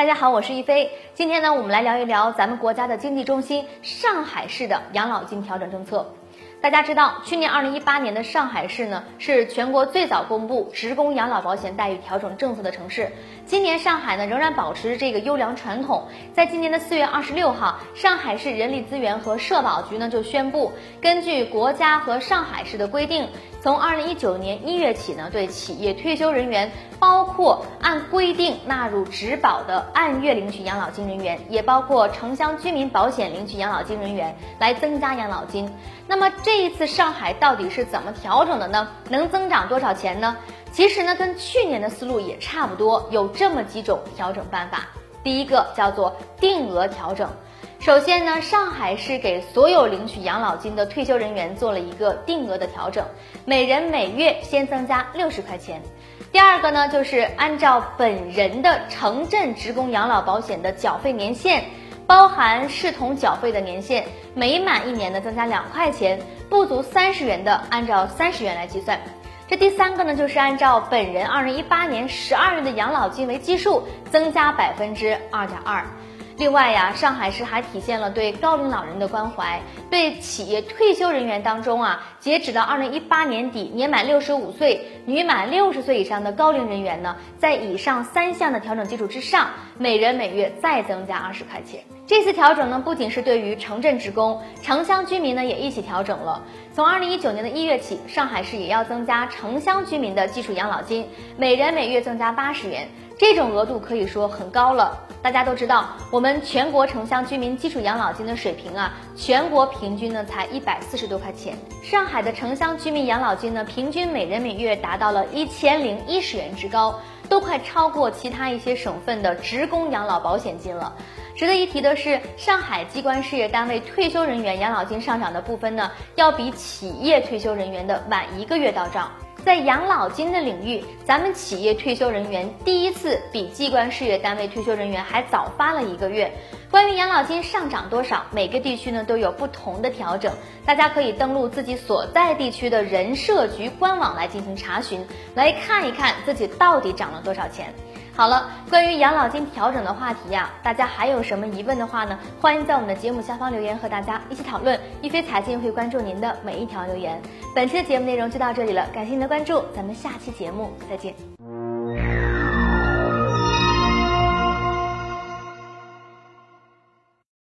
大家好，我是一飞。今天呢，我们来聊一聊咱们国家的经济中心上海市的养老金调整政策。大家知道，去年二零一八年的上海市呢，是全国最早公布职工养老保险待遇调整政策的城市。今年上海呢，仍然保持这个优良传统。在今年的四月二十六号，上海市人力资源和社保局呢就宣布，根据国家和上海市的规定，从二零一九年一月起呢，对企业退休人员，包括按规定纳入职保的按月领取养老金人员，也包括城乡居民保险领取养老金人员，来增加养老金。那么这这一次上海到底是怎么调整的呢？能增长多少钱呢？其实呢，跟去年的思路也差不多，有这么几种调整办法。第一个叫做定额调整。首先呢，上海市给所有领取养老金的退休人员做了一个定额的调整，每人每月先增加六十块钱。第二个呢，就是按照本人的城镇职工养老保险的缴费年限。包含视同缴费的年限，每满一年呢增加两块钱，不足三十元的按照三十元来计算。这第三个呢，就是按照本人二零一八年十二月的养老金为基数，增加百分之二点二。另外呀，上海市还体现了对高龄老人的关怀，对企业退休人员当中啊，截止到二零一八年底，年满六十五岁、女满六十岁以上的高龄人员呢，在以上三项的调整基础之上，每人每月再增加二十块钱。这次调整呢，不仅是对于城镇职工、城乡居民呢，也一起调整了。从二零一九年的一月起，上海市也要增加城乡居民的基础养老金，每人每月增加八十元，这种额度可以说很高了。大家都知道，我们全国城乡居民基础养老金的水平啊，全国平均呢才一百四十多块钱。上海的城乡居民养老金呢，平均每人每月达到了一千零一十元之高，都快超过其他一些省份的职工养老保险金了。值得一提的是，上海机关事业单位退休人员养老金上涨的部分呢，要比企业退休人员的晚一个月到账。在养老金的领域，咱们企业退休人员第一次比机关事业单位退休人员还早发了一个月。关于养老金上涨多少，每个地区呢都有不同的调整，大家可以登录自己所在地区的人社局官网来进行查询，来看一看自己到底涨了多少钱。好了，关于养老金调整的话题呀，大家还有什么疑问的话呢？欢迎在我们的节目下方留言，和大家一起讨论。一飞财经会关注您的每一条留言。本期的节目内容就到这里了，感谢您的关注，咱们下期节目再见。